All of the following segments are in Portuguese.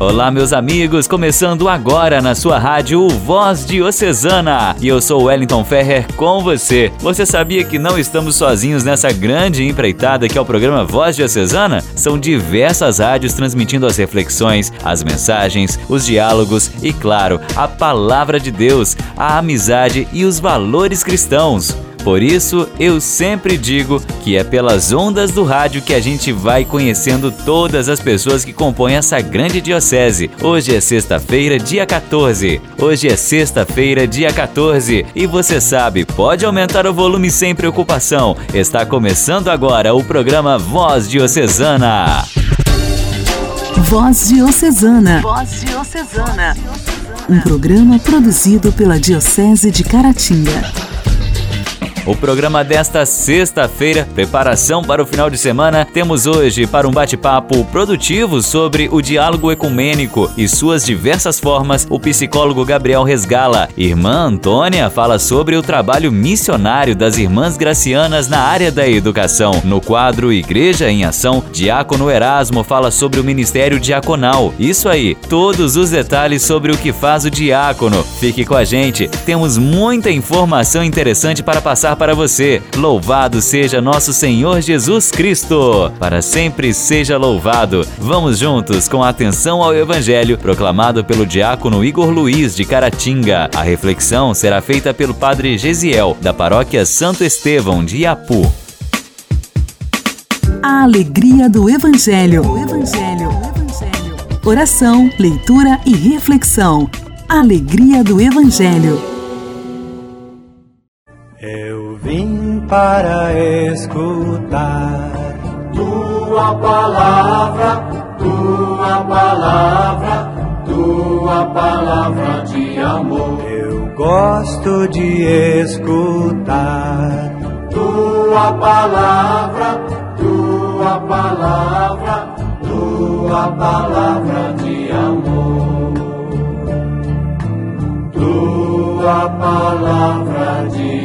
Olá, meus amigos, começando agora na sua rádio Voz Diocesana. E eu sou Wellington Ferrer com você. Você sabia que não estamos sozinhos nessa grande empreitada que é o programa Voz Diocesana? São diversas rádios transmitindo as reflexões, as mensagens, os diálogos e, claro, a palavra de Deus, a amizade e os valores cristãos. Por isso, eu sempre digo que é pelas ondas do rádio que a gente vai conhecendo todas as pessoas que compõem essa grande diocese. Hoje é sexta-feira, dia 14. Hoje é sexta-feira, dia 14. E você sabe, pode aumentar o volume sem preocupação. Está começando agora o programa Voz Diocesana. Voz Diocesana. Voz Diocesana. Um programa produzido pela Diocese de Caratinga. O programa desta sexta-feira, preparação para o final de semana, temos hoje para um bate-papo produtivo sobre o diálogo ecumênico e suas diversas formas, o psicólogo Gabriel Resgala. Irmã Antônia fala sobre o trabalho missionário das irmãs gracianas na área da educação. No quadro Igreja em Ação, Diácono Erasmo fala sobre o ministério diaconal. Isso aí, todos os detalhes sobre o que faz o diácono. Fique com a gente, temos muita informação interessante para passar para você. Louvado seja nosso Senhor Jesus Cristo! Para sempre seja louvado. Vamos juntos com atenção ao Evangelho proclamado pelo diácono Igor Luiz de Caratinga. A reflexão será feita pelo padre Gesiel, da paróquia Santo Estevão de Iapu. A alegria do Evangelho. O Evangelho. Oração, leitura e reflexão. Alegria do Evangelho. Eu vim para escutar tua palavra, tua palavra, tua palavra de amor. Eu gosto de escutar tua palavra, tua palavra, tua palavra de amor. Tua palavra de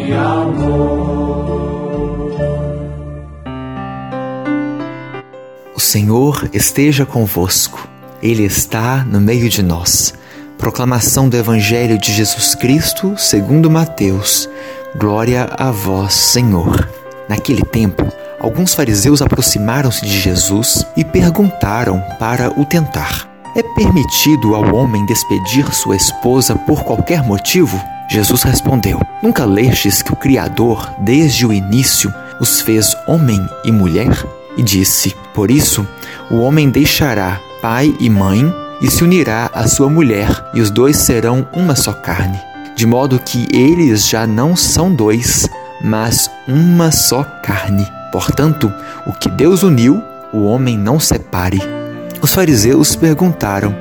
o Senhor esteja convosco, Ele está no meio de nós. Proclamação do Evangelho de Jesus Cristo, segundo Mateus. Glória a vós, Senhor. Naquele tempo, alguns fariseus aproximaram-se de Jesus e perguntaram para o tentar: É permitido ao homem despedir sua esposa por qualquer motivo? Jesus respondeu: Nunca lestes que o Criador, desde o início, os fez homem e mulher? E disse: Por isso, o homem deixará pai e mãe e se unirá à sua mulher, e os dois serão uma só carne. De modo que eles já não são dois, mas uma só carne. Portanto, o que Deus uniu, o homem não separe. Os fariseus perguntaram: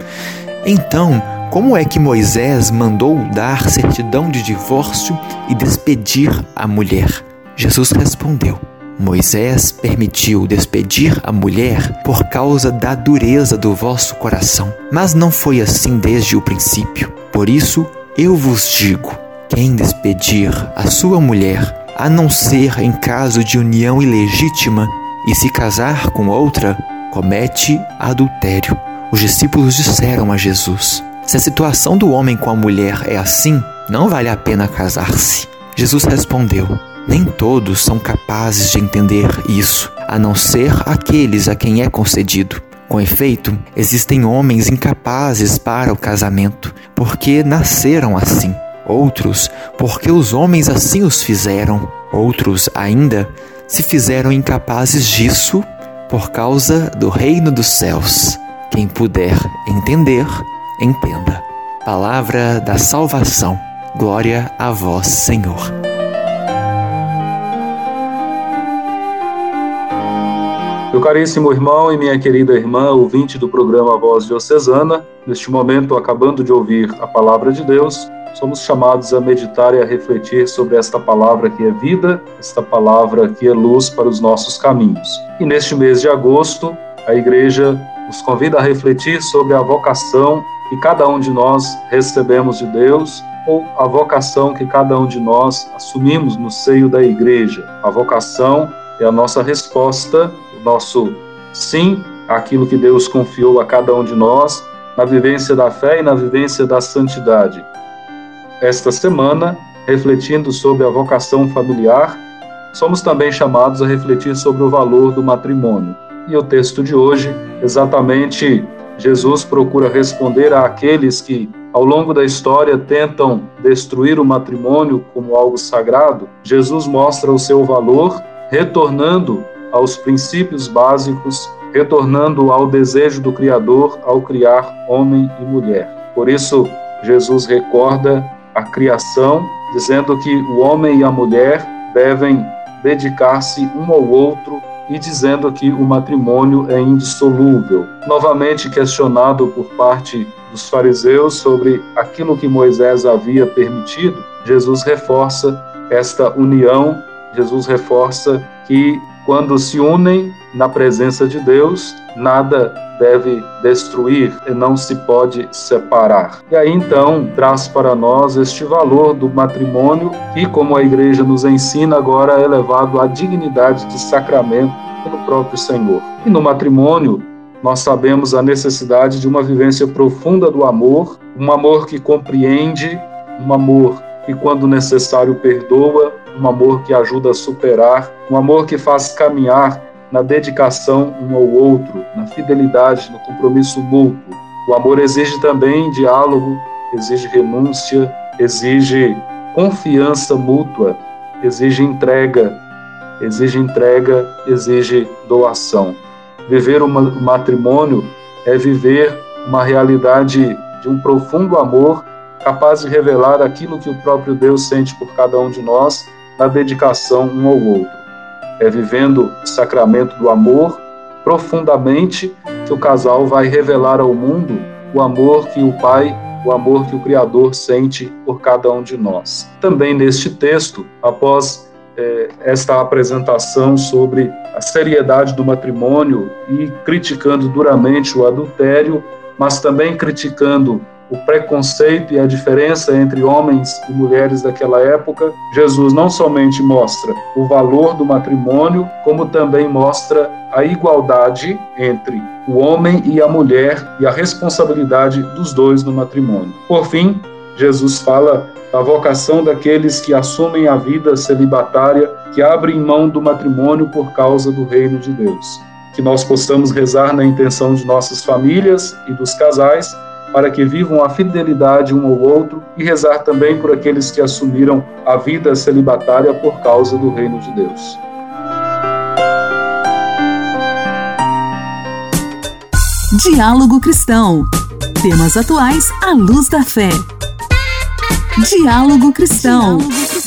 Então, como é que Moisés mandou dar certidão de divórcio e despedir a mulher? Jesus respondeu: Moisés permitiu despedir a mulher por causa da dureza do vosso coração, mas não foi assim desde o princípio. Por isso eu vos digo: quem despedir a sua mulher, a não ser em caso de união ilegítima, e se casar com outra, comete adultério. Os discípulos disseram a Jesus: se a situação do homem com a mulher é assim, não vale a pena casar-se. Jesus respondeu: Nem todos são capazes de entender isso, a não ser aqueles a quem é concedido. Com efeito, existem homens incapazes para o casamento, porque nasceram assim. Outros, porque os homens assim os fizeram. Outros, ainda, se fizeram incapazes disso por causa do reino dos céus. Quem puder entender, entenda. Palavra da salvação. Glória a vós, Senhor. Meu caríssimo irmão e minha querida irmã, ouvinte do programa Voz Diocesana, neste momento, acabando de ouvir a palavra de Deus, somos chamados a meditar e a refletir sobre esta palavra que é vida, esta palavra que é luz para os nossos caminhos. E neste mês de agosto, a Igreja nos convida a refletir sobre a vocação que cada um de nós recebemos de Deus ou a vocação que cada um de nós assumimos no seio da igreja. A vocação é a nossa resposta, nosso sim àquilo que Deus confiou a cada um de nós na vivência da fé e na vivência da santidade. Esta semana, refletindo sobre a vocação familiar, somos também chamados a refletir sobre o valor do matrimônio. E o texto de hoje, exatamente, Jesus procura responder àqueles que ao longo da história tentam destruir o matrimônio como algo sagrado, Jesus mostra o seu valor, retornando aos princípios básicos, retornando ao desejo do Criador ao criar homem e mulher. Por isso, Jesus recorda a criação, dizendo que o homem e a mulher devem dedicar-se um ao outro e dizendo que o matrimônio é indissolúvel. Novamente questionado por parte dos fariseus sobre aquilo que Moisés havia permitido, Jesus reforça esta união, Jesus reforça que quando se unem na presença de Deus, nada deve destruir e não se pode separar. E aí então traz para nós este valor do matrimônio que, como a igreja nos ensina, agora é levado à dignidade de sacramento pelo próprio Senhor. E no matrimônio, nós sabemos a necessidade de uma vivência profunda do amor, um amor que compreende, um amor que, quando necessário, perdoa, um amor que ajuda a superar, um amor que faz caminhar na dedicação um ao outro, na fidelidade, no compromisso mútuo. O amor exige também diálogo, exige renúncia, exige confiança mútua, exige entrega, exige entrega, exige doação. Viver um matrimônio é viver uma realidade de um profundo amor capaz de revelar aquilo que o próprio Deus sente por cada um de nós na dedicação um ao outro é vivendo o sacramento do amor profundamente que o casal vai revelar ao mundo o amor que o Pai, o amor que o Criador sente por cada um de nós. Também neste texto, após é, esta apresentação sobre a seriedade do matrimônio e criticando duramente o adultério, mas também criticando o preconceito e a diferença entre homens e mulheres daquela época, Jesus não somente mostra o valor do matrimônio, como também mostra a igualdade entre o homem e a mulher e a responsabilidade dos dois no matrimônio. Por fim, Jesus fala da vocação daqueles que assumem a vida celibatária, que abrem mão do matrimônio por causa do reino de Deus. Que nós possamos rezar na intenção de nossas famílias e dos casais para que vivam a fidelidade um ao outro e rezar também por aqueles que assumiram a vida celibatária por causa do reino de Deus. Diálogo Cristão. Temas atuais à luz da fé. Diálogo Cristão. Diálogo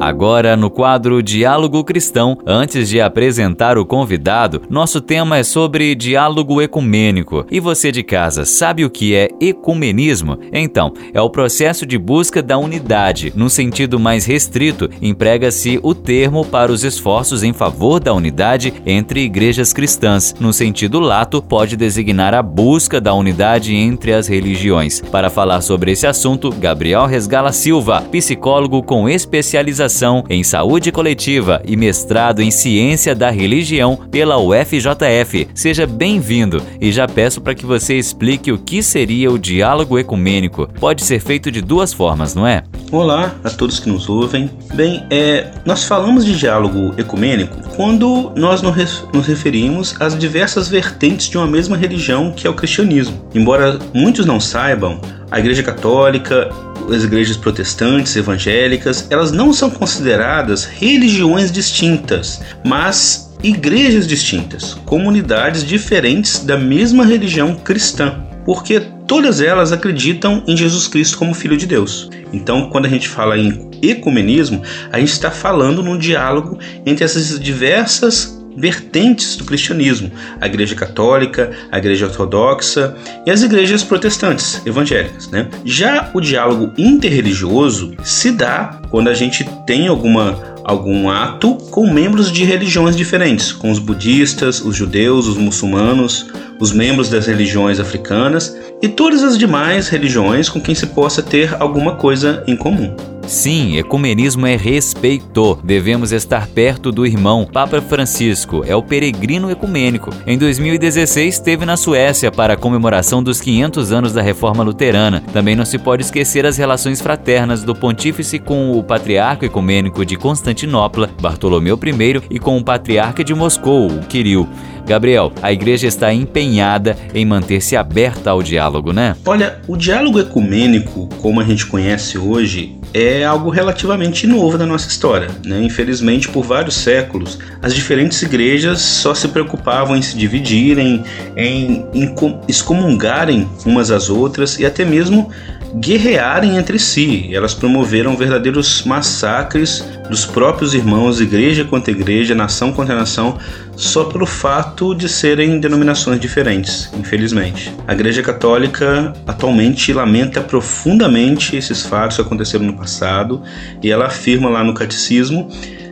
Agora, no quadro Diálogo Cristão, antes de apresentar o convidado, nosso tema é sobre diálogo ecumênico. E você de casa, sabe o que é ecumenismo? Então, é o processo de busca da unidade. No sentido mais restrito, emprega-se o termo para os esforços em favor da unidade entre igrejas cristãs. No sentido lato, pode designar a busca da unidade entre as religiões. Para falar sobre esse assunto, Gabriel Resgala Silva, psicólogo com especialização graduação em Saúde Coletiva e mestrado em Ciência da Religião pela UFJF. Seja bem-vindo e já peço para que você explique o que seria o diálogo ecumênico. Pode ser feito de duas formas, não é? Olá a todos que nos ouvem. Bem, é, nós falamos de diálogo ecumênico quando nós nos referimos às diversas vertentes de uma mesma religião que é o cristianismo. Embora muitos não saibam, a Igreja Católica as igrejas protestantes, evangélicas, elas não são consideradas religiões distintas, mas igrejas distintas, comunidades diferentes da mesma religião cristã, porque todas elas acreditam em Jesus Cristo como Filho de Deus. Então, quando a gente fala em ecumenismo, a gente está falando num diálogo entre essas diversas vertentes do cristianismo, a Igreja Católica, a Igreja Ortodoxa e as igrejas protestantes, evangélicas. Né? Já o diálogo interreligioso se dá quando a gente tem alguma algum ato com membros de religiões diferentes, com os budistas, os judeus, os muçulmanos, os membros das religiões africanas e todas as demais religiões com quem se possa ter alguma coisa em comum. Sim, ecumenismo é respeito. Devemos estar perto do irmão. Papa Francisco é o peregrino ecumênico. Em 2016, esteve na Suécia para a comemoração dos 500 anos da Reforma Luterana. Também não se pode esquecer as relações fraternas do pontífice com o patriarca ecumênico de Constantinopla, Bartolomeu I, e com o patriarca de Moscou, o Kirill. Gabriel, a igreja está empenhada em manter-se aberta ao diálogo, né? Olha, o diálogo ecumênico, como a gente conhece hoje, é algo relativamente novo na nossa história. Né? Infelizmente, por vários séculos, as diferentes igrejas só se preocupavam em se dividirem, em, em excomungarem umas às outras e até mesmo guerrearem entre si. Elas promoveram verdadeiros massacres dos próprios irmãos, igreja contra igreja, nação contra nação, só pelo fato de serem denominações diferentes, infelizmente. A Igreja Católica atualmente lamenta profundamente esses fatos que aconteceram no passado e ela afirma lá no Catecismo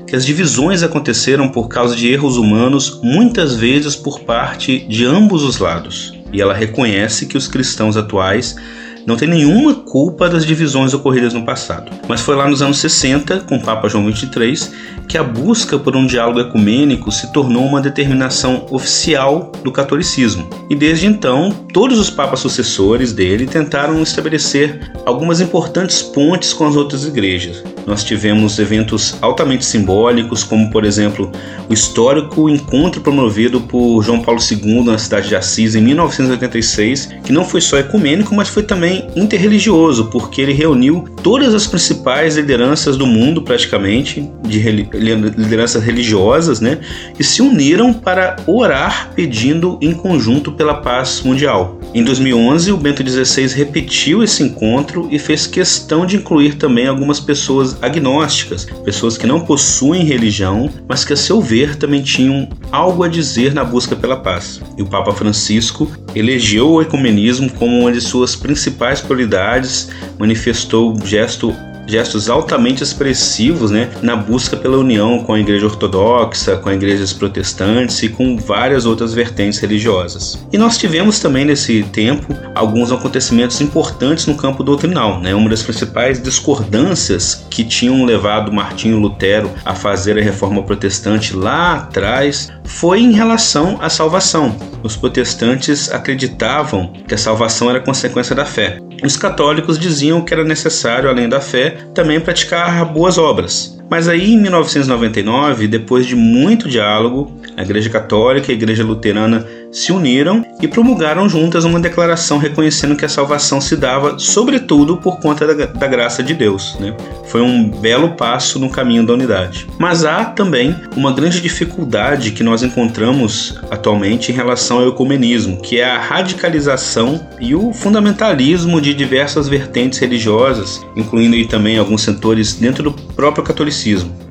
que as divisões aconteceram por causa de erros humanos, muitas vezes por parte de ambos os lados. E ela reconhece que os cristãos atuais não tem nenhuma culpa das divisões ocorridas no passado. Mas foi lá nos anos 60, com o Papa João XXIII, que a busca por um diálogo ecumênico se tornou uma determinação oficial do catolicismo. E desde então, todos os papas sucessores dele tentaram estabelecer algumas importantes pontes com as outras igrejas. Nós tivemos eventos altamente simbólicos, como por exemplo o histórico encontro promovido por João Paulo II na cidade de Assis em 1986, que não foi só ecumênico, mas foi também interreligioso, porque ele reuniu todas as principais lideranças do mundo, praticamente, de lideranças religiosas, né, e se uniram para orar pedindo em conjunto pela paz mundial. Em 2011, o Bento XVI repetiu esse encontro e fez questão de incluir também algumas pessoas agnósticas, pessoas que não possuem religião, mas que a seu ver também tinham algo a dizer na busca pela paz. E o Papa Francisco elegeu o ecumenismo como uma de suas principais prioridades, manifestou gesto gestos altamente expressivos né, na busca pela união com a Igreja Ortodoxa, com as igrejas protestantes e com várias outras vertentes religiosas. E nós tivemos também nesse tempo alguns acontecimentos importantes no campo doutrinal. Né? Uma das principais discordâncias que tinham levado Martinho Lutero a fazer a reforma protestante lá atrás foi em relação à salvação. Os protestantes acreditavam que a salvação era consequência da fé. Os católicos diziam que era necessário, além da fé, também praticar boas obras. Mas aí em 1999, depois de muito diálogo, a Igreja Católica e a Igreja Luterana se uniram e promulgaram juntas uma declaração reconhecendo que a salvação se dava, sobretudo, por conta da, da graça de Deus. Né? Foi um belo passo no caminho da unidade. Mas há também uma grande dificuldade que nós encontramos atualmente em relação ao ecumenismo, que é a radicalização e o fundamentalismo de diversas vertentes religiosas, incluindo também alguns setores dentro do próprio catolicismo.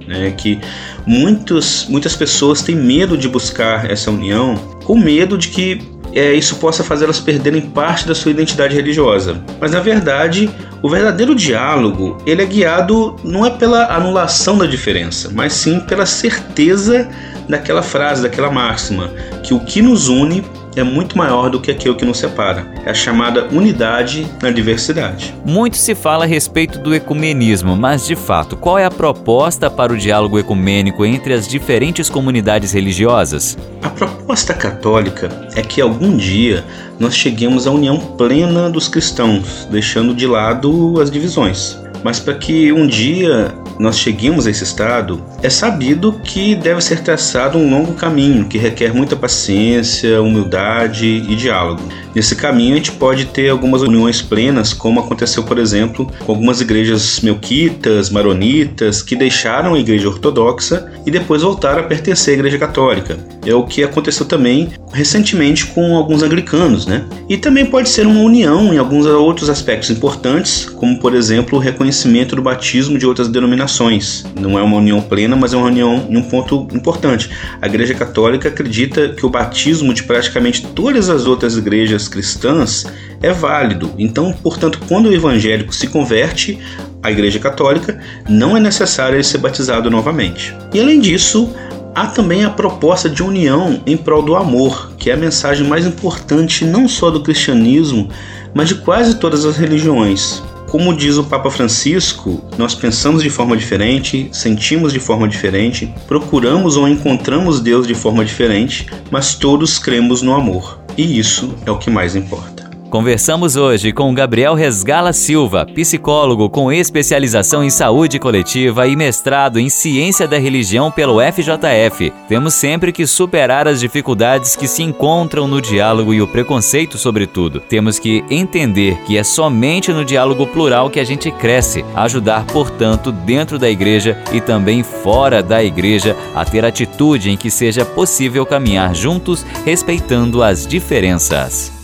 Né, que muitos, muitas pessoas têm medo de buscar essa união com medo de que é, isso possa fazê-las perderem parte da sua identidade religiosa. Mas na verdade, o verdadeiro diálogo ele é guiado não é pela anulação da diferença, mas sim pela certeza daquela frase, daquela máxima, que o que nos une é muito maior do que aquilo que nos separa. É a chamada unidade na diversidade. Muito se fala a respeito do ecumenismo, mas de fato, qual é a proposta para o diálogo ecumênico entre as diferentes comunidades religiosas? A proposta católica é que algum dia nós cheguemos à união plena dos cristãos, deixando de lado as divisões. Mas para que um dia nós cheguemos a esse estado, é sabido que deve ser traçado um longo caminho que requer muita paciência, humildade e diálogo. Nesse caminho, a gente pode ter algumas uniões plenas, como aconteceu, por exemplo, com algumas igrejas melquitas, maronitas, que deixaram a igreja ortodoxa e depois voltaram a pertencer à igreja católica. É o que aconteceu também recentemente com alguns anglicanos, né? E também pode ser uma união em alguns outros aspectos importantes, como por exemplo o reconhecimento do batismo de outras denominações. Não é uma união plena, mas é uma união em um ponto importante. A Igreja Católica acredita que o batismo de praticamente todas as outras igrejas cristãs é válido. Então, portanto, quando o evangélico se converte à Igreja Católica, não é necessário ele ser batizado novamente. E além disso, há também a proposta de união em prol do amor, que é a mensagem mais importante não só do cristianismo, mas de quase todas as religiões. Como diz o Papa Francisco, nós pensamos de forma diferente, sentimos de forma diferente, procuramos ou encontramos Deus de forma diferente, mas todos cremos no amor. E isso é o que mais importa. Conversamos hoje com Gabriel Resgala Silva, psicólogo com especialização em saúde coletiva e mestrado em ciência da religião pelo FJF. Temos sempre que superar as dificuldades que se encontram no diálogo e o preconceito, sobretudo. Temos que entender que é somente no diálogo plural que a gente cresce, ajudar, portanto, dentro da igreja e também fora da igreja a ter atitude em que seja possível caminhar juntos, respeitando as diferenças.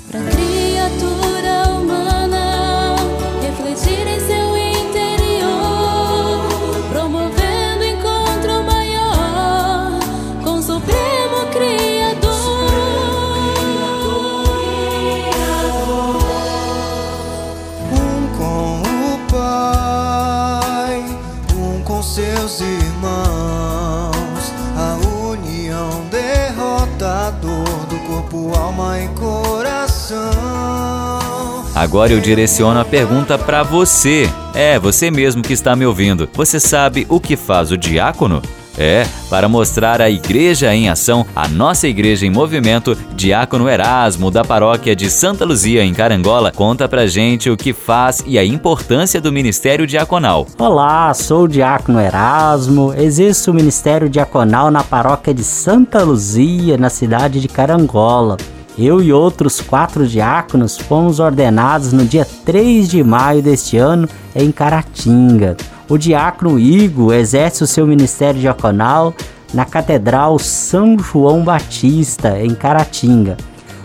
Agora eu direciono a pergunta para você. É, você mesmo que está me ouvindo. Você sabe o que faz o diácono? É, para mostrar a Igreja em Ação, a nossa Igreja em Movimento, Diácono Erasmo, da paróquia de Santa Luzia, em Carangola, conta pra gente o que faz e a importância do Ministério Diaconal. Olá, sou o Diácono Erasmo, exerço o Ministério Diaconal na paróquia de Santa Luzia, na cidade de Carangola. Eu e outros quatro diáconos fomos ordenados no dia 3 de maio deste ano em Caratinga. O diácono Igo exerce o seu ministério diaconal na Catedral São João Batista, em Caratinga.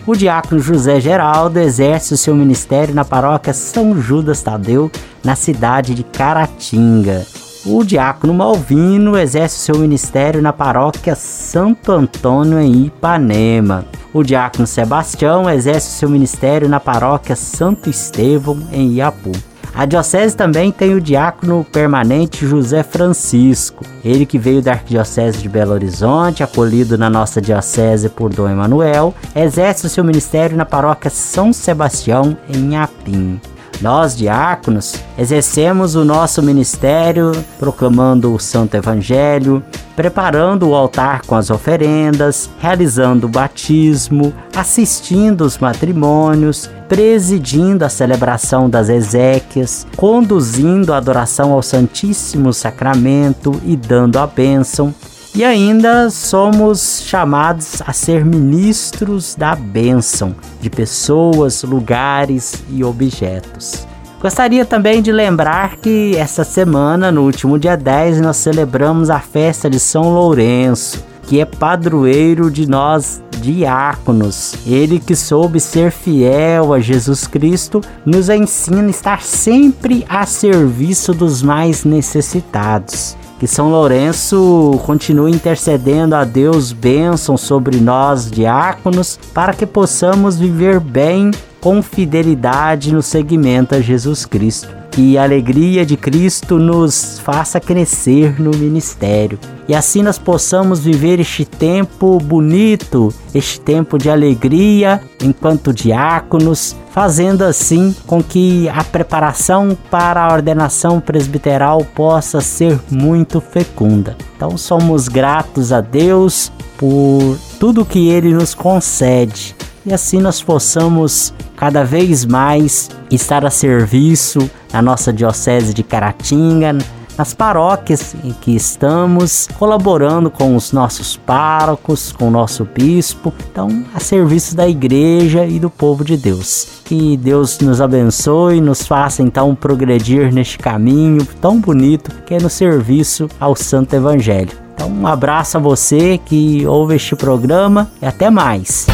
O diácono José Geraldo exerce o seu ministério na paróquia São Judas Tadeu, na cidade de Caratinga. O diácono Malvino exerce seu ministério na paróquia Santo Antônio, em Ipanema. O diácono Sebastião exerce seu ministério na paróquia Santo Estevão, em Iapu. A diocese também tem o diácono permanente José Francisco, ele que veio da Arquidiocese de Belo Horizonte, acolhido na nossa diocese por Dom Emanuel, exerce o seu ministério na paróquia São Sebastião, em Apim. Nós, diáconos, exercemos o nosso ministério proclamando o Santo Evangelho, preparando o altar com as oferendas, realizando o batismo, assistindo os matrimônios, presidindo a celebração das exéquias, conduzindo a adoração ao Santíssimo Sacramento e dando a bênção, e ainda somos chamados a ser ministros da bênção de pessoas, lugares e objetos. Gostaria também de lembrar que essa semana, no último dia 10, nós celebramos a festa de São Lourenço, que é padroeiro de nós diáconos. Ele que soube ser fiel a Jesus Cristo, nos ensina a estar sempre a serviço dos mais necessitados. Que São Lourenço continue intercedendo a Deus bênção sobre nós, diáconos, para que possamos viver bem com fidelidade no segmento a Jesus Cristo. Que a alegria de Cristo nos faça crescer no ministério. E assim nós possamos viver este tempo bonito, este tempo de alegria enquanto diáconos, fazendo assim com que a preparação para a ordenação presbiteral possa ser muito fecunda. Então somos gratos a Deus por tudo que ele nos concede e assim nós possamos cada vez mais estar a serviço da nossa Diocese de Caratinga, nas paróquias em que estamos, colaborando com os nossos párocos, com o nosso bispo, então a serviço da igreja e do povo de Deus. Que Deus nos abençoe e nos faça então progredir neste caminho tão bonito que é no serviço ao Santo Evangelho. Então, um abraço a você que ouve este programa e até mais.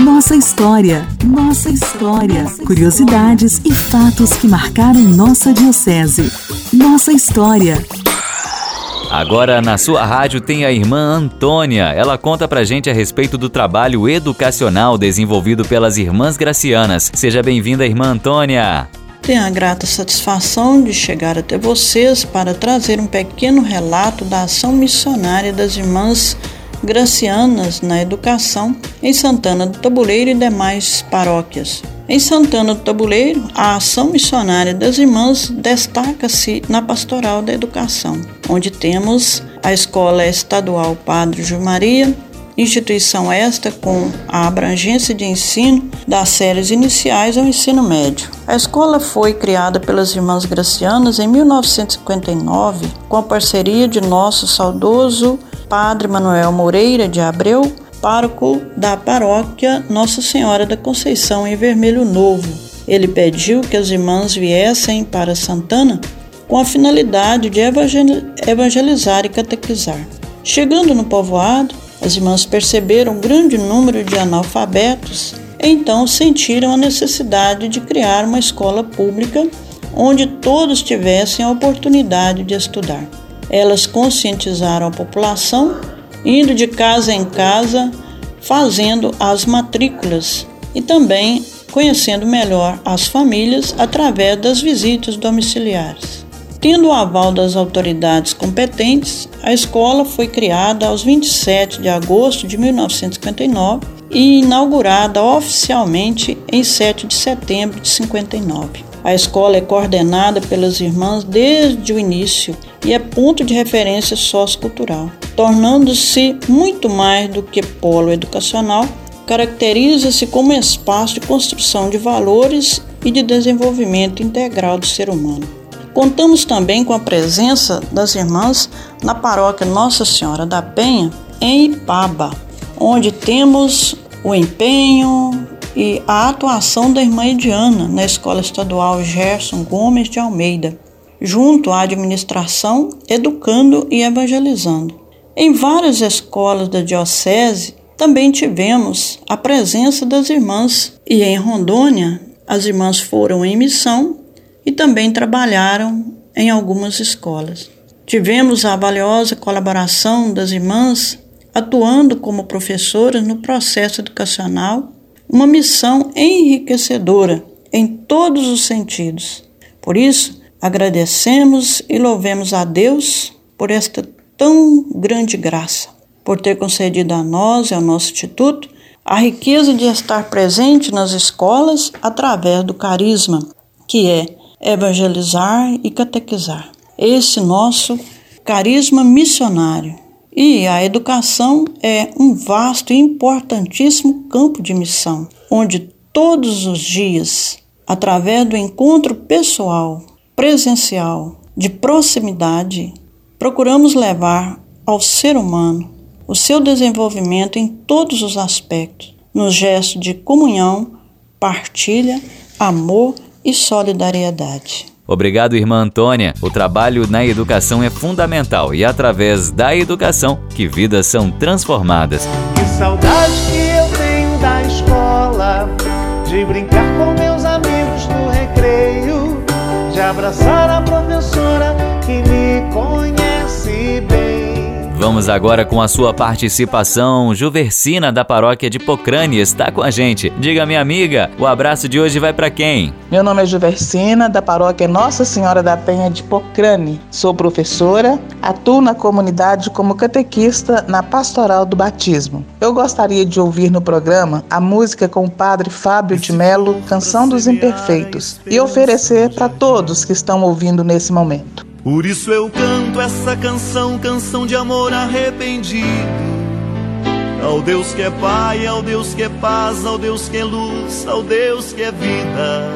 Nossa história, nossa história. Curiosidades e fatos que marcaram nossa diocese. Nossa história. Agora na sua rádio tem a irmã Antônia. Ela conta pra gente a respeito do trabalho educacional desenvolvido pelas irmãs gracianas. Seja bem-vinda, irmã Antônia. tenho a grata satisfação de chegar até vocês para trazer um pequeno relato da ação missionária das irmãs gracianas na educação em Santana do Tabuleiro e demais paróquias. Em Santana do Tabuleiro, a ação missionária das irmãs destaca-se na pastoral da educação, onde temos a Escola Estadual Padre João Maria, instituição esta com a abrangência de ensino das séries iniciais ao ensino médio. A escola foi criada pelas Irmãs Gracianas em 1959 com a parceria de nosso saudoso Padre Manuel Moreira de Abreu, pároco da paróquia Nossa Senhora da Conceição em Vermelho Novo. Ele pediu que as irmãs viessem para Santana com a finalidade de evangelizar e catequizar. Chegando no povoado, as irmãs perceberam um grande número de analfabetos, então sentiram a necessidade de criar uma escola pública onde todos tivessem a oportunidade de estudar. Elas conscientizaram a população, indo de casa em casa, fazendo as matrículas e também conhecendo melhor as famílias através das visitas domiciliares. Tendo o aval das autoridades competentes, a escola foi criada aos 27 de agosto de 1959 e inaugurada oficialmente em 7 de setembro de 59. A escola é coordenada pelas irmãs desde o início e é ponto de referência sociocultural, tornando-se muito mais do que polo educacional, caracteriza-se como espaço de construção de valores e de desenvolvimento integral do ser humano. Contamos também com a presença das irmãs na paróquia Nossa Senhora da Penha, em Ipaba, onde temos o empenho e a atuação da irmã Ediana na Escola Estadual Gerson Gomes de Almeida, junto à administração, educando e evangelizando. Em várias escolas da Diocese também tivemos a presença das irmãs, e em Rondônia as irmãs foram em missão e também trabalharam em algumas escolas. Tivemos a valiosa colaboração das irmãs atuando como professoras no processo educacional, uma missão enriquecedora em todos os sentidos. Por isso, agradecemos e louvemos a Deus por esta tão grande graça, por ter concedido a nós e ao nosso instituto a riqueza de estar presente nas escolas através do carisma, que é evangelizar e catequizar. Esse nosso carisma missionário. E a educação é um vasto e importantíssimo campo de missão, onde todos os dias, através do encontro pessoal, presencial, de proximidade, procuramos levar ao ser humano o seu desenvolvimento em todos os aspectos, no gesto de comunhão, partilha, amor e solidariedade. Obrigado, irmã Antônia. O trabalho na educação é fundamental e é através da educação que vidas são transformadas. Que saudade que eu tenho da escola, de brincar abraçar a professora que me conhece. Vamos agora com a sua participação. Juversina da paróquia de Pocrane está com a gente. Diga, minha amiga, o abraço de hoje vai para quem? Meu nome é Juversina da paróquia Nossa Senhora da Penha de Pocrane. Sou professora, atuo na comunidade como catequista na pastoral do batismo. Eu gostaria de ouvir no programa a música com o padre Fábio de Melo, Canção dos Imperfeitos, e oferecer para todos que estão ouvindo nesse momento. Por isso eu canto essa canção, canção de amor arrependido. Ao Deus que é Pai, ao Deus que é paz, ao Deus que é luz, ao Deus que é vida.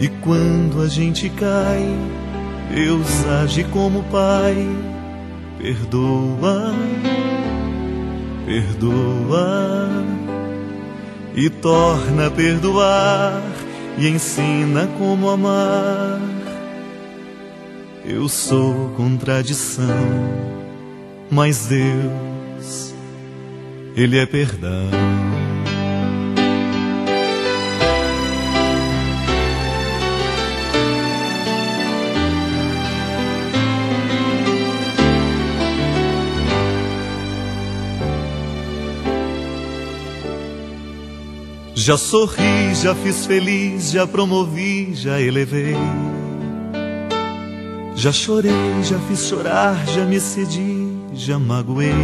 E quando a gente cai, Deus age como Pai, perdoa, perdoa e torna a perdoar e ensina como amar. Eu sou contradição, mas Deus, Ele é perdão. Já sorri, já fiz feliz, já promovi, já elevei. Já chorei, já fiz chorar, já me cedi, já magoei.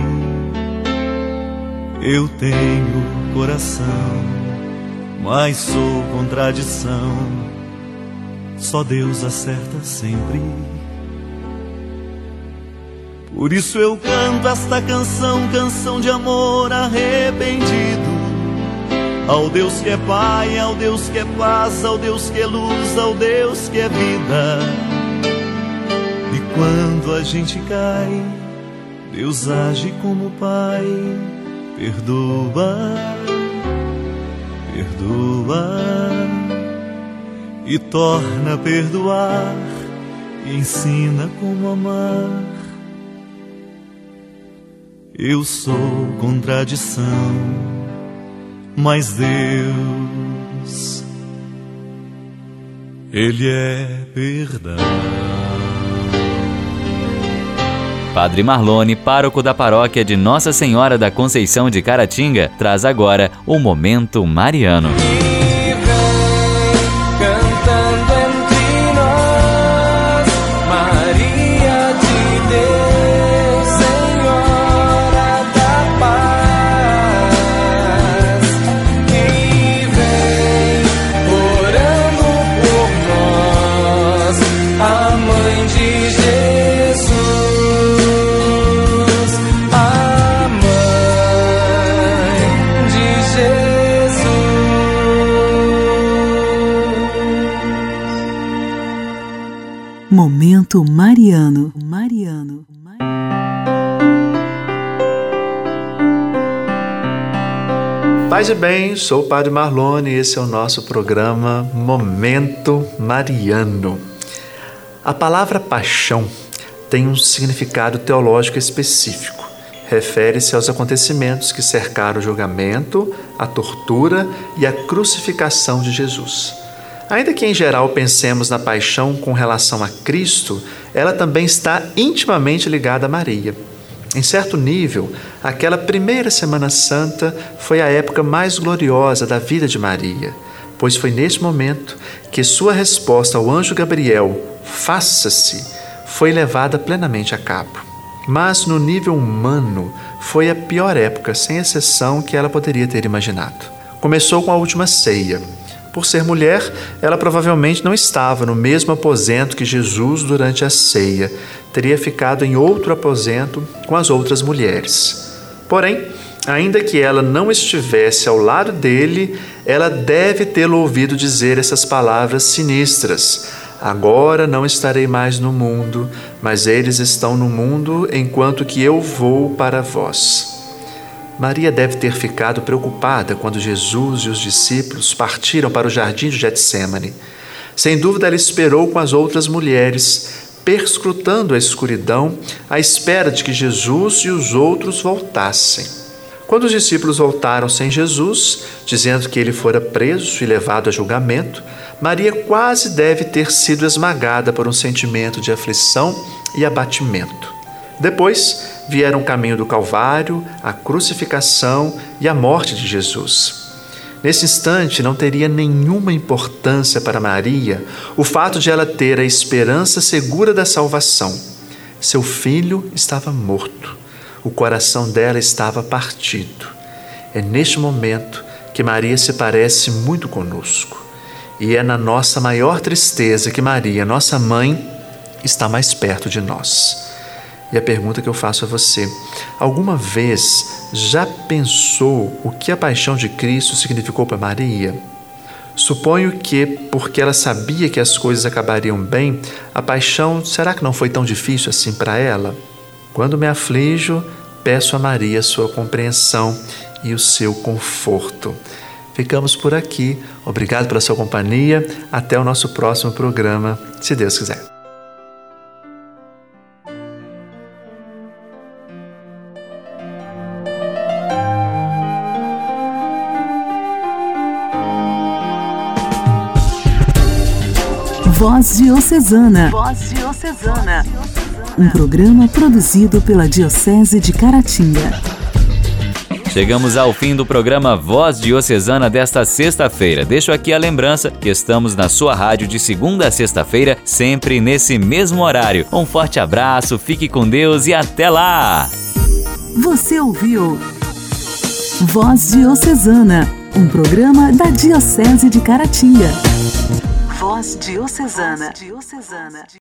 Eu tenho coração, mas sou contradição. Só Deus acerta sempre. Por isso eu canto esta canção, canção de amor arrependido. Ao Deus que é Pai, ao Deus que é paz, ao Deus que é luz, ao Deus que é vida. Quando a gente cai, Deus age como Pai, perdoa, perdoa e torna a perdoar e ensina como amar. Eu sou contradição, mas Deus, Ele é perdão. Padre Marlone, pároco da paróquia de Nossa Senhora da Conceição de Caratinga, traz agora o Momento Mariano. Paz e bem, sou o Padre Marlone e esse é o nosso programa Momento Mariano. A palavra paixão tem um significado teológico específico. Refere-se aos acontecimentos que cercaram o julgamento, a tortura e a crucificação de Jesus. Ainda que em geral pensemos na paixão com relação a Cristo, ela também está intimamente ligada a Maria. Em certo nível, aquela primeira Semana Santa foi a época mais gloriosa da vida de Maria, pois foi neste momento que sua resposta ao anjo Gabriel, faça-se, foi levada plenamente a cabo. Mas no nível humano, foi a pior época, sem exceção, que ela poderia ter imaginado. Começou com a última ceia, por ser mulher, ela provavelmente não estava no mesmo aposento que Jesus durante a ceia, teria ficado em outro aposento com as outras mulheres. Porém, ainda que ela não estivesse ao lado dele, ela deve tê-lo ouvido dizer essas palavras sinistras: Agora não estarei mais no mundo, mas eles estão no mundo enquanto que eu vou para vós. Maria deve ter ficado preocupada quando Jesus e os discípulos partiram para o jardim de Getsemane. Sem dúvida, ela esperou com as outras mulheres, perscrutando a escuridão, à espera de que Jesus e os outros voltassem. Quando os discípulos voltaram sem Jesus, dizendo que ele fora preso e levado a julgamento, Maria quase deve ter sido esmagada por um sentimento de aflição e abatimento. Depois vieram o caminho do Calvário, a crucificação e a morte de Jesus. Nesse instante, não teria nenhuma importância para Maria o fato de ela ter a esperança segura da salvação. Seu filho estava morto, o coração dela estava partido. É neste momento que Maria se parece muito conosco. E é na nossa maior tristeza que Maria, nossa mãe, está mais perto de nós. E a pergunta que eu faço a você: alguma vez já pensou o que a paixão de Cristo significou para Maria? Suponho que, porque ela sabia que as coisas acabariam bem, a paixão será que não foi tão difícil assim para ela? Quando me aflijo, peço a Maria sua compreensão e o seu conforto. Ficamos por aqui. Obrigado pela sua companhia. Até o nosso próximo programa, se Deus quiser. Voz Diocesana. Voz Diocesana. Um programa produzido pela Diocese de Caratinga. Chegamos ao fim do programa Voz Diocesana desta sexta-feira. Deixo aqui a lembrança que estamos na sua rádio de segunda a sexta-feira, sempre nesse mesmo horário. Um forte abraço, fique com Deus e até lá! Você ouviu Voz Diocesana, um programa da Diocese de Caratinga. Voz Diocesana.